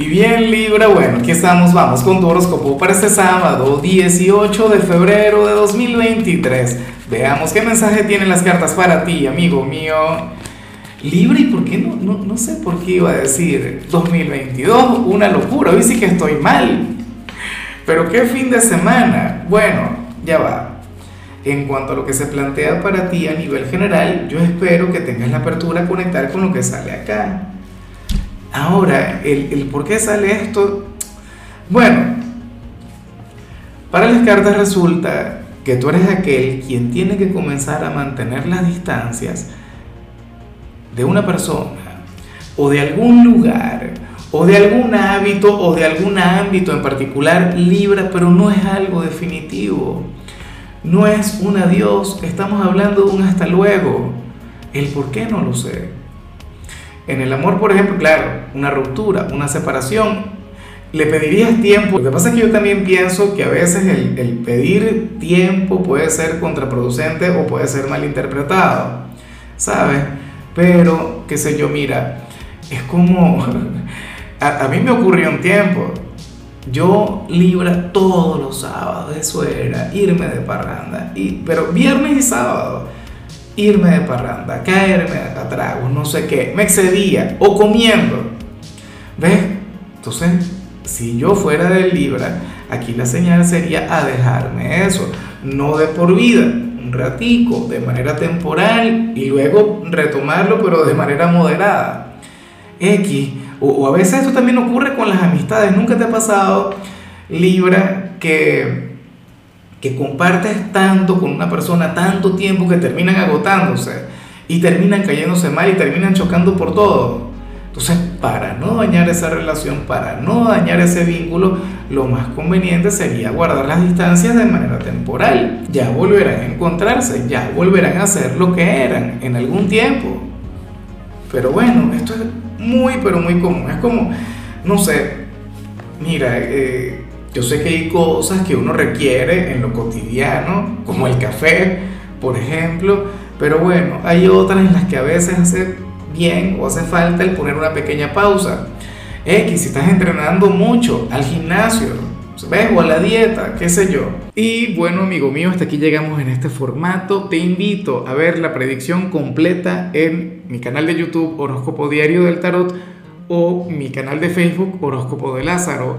Y bien Libra, bueno, aquí estamos, vamos con tu horóscopo para este sábado 18 de febrero de 2023. Veamos qué mensaje tienen las cartas para ti, amigo mío. Libra, ¿y por qué no? No, sé por qué iba a decir 2022, una locura, hoy sí que estoy mal. Pero qué fin de semana. Bueno, ya va. En cuanto a lo que se plantea para ti a nivel general, yo espero que tengas la apertura a conectar con lo que sale acá. Ahora, el, por qué sale esto, bueno, para las cartas resulta que tú eres aquel quien tiene que comenzar a mantener las distancias de una persona o de algún lugar o de algún hábito o de algún ámbito en particular Libra, pero no es algo definitivo. No es un adiós, estamos hablando de un hasta luego. El por qué no lo sé. En el amor, por ejemplo, claro, una ruptura, una separación, le pedirías tiempo. Lo que pasa es que yo también pienso que a veces el, pedir tiempo puede ser contraproducente o puede ser malinterpretado, ¿sabes? Pero, qué sé yo, mira, es como... A, mí me ocurrió un tiempo. Yo libra todos los sábados, eso era, irme de parranda. Y, pero viernes y sábado irme de parranda, caerme a tragos, no sé qué, me excedía, o comiendo. ¿Ves? Entonces, si yo fuera de Libra, aquí la señal sería a dejarme eso, no de por vida, un ratico, de manera temporal, y luego retomarlo, pero de manera moderada. X, o, o a veces esto también ocurre con las amistades, nunca te ha pasado, Libra, que que compartes tanto con una persona tanto tiempo que terminan agotándose y terminan cayéndose mal y terminan chocando por todo. Entonces, para no dañar esa relación, para no dañar ese vínculo, lo más conveniente sería guardar las distancias de manera temporal. Ya volverán a encontrarse, ya volverán a ser lo que eran en algún tiempo. Pero bueno, esto es muy, pero muy común. Es como, no sé, mira, eh, yo sé que hay cosas que uno requiere en lo cotidiano, como el café, por ejemplo, pero bueno, hay otras en las que a veces hace bien o hace falta el poner una pequeña pausa. X, si estás entrenando mucho, al gimnasio, ¿ves? O a la dieta, qué sé yo. Y bueno, amigo mío, hasta aquí llegamos en este formato. Te invito a ver la predicción completa en mi canal de YouTube Horóscopo Diario del Tarot o mi canal de Facebook Horóscopo de Lázaro.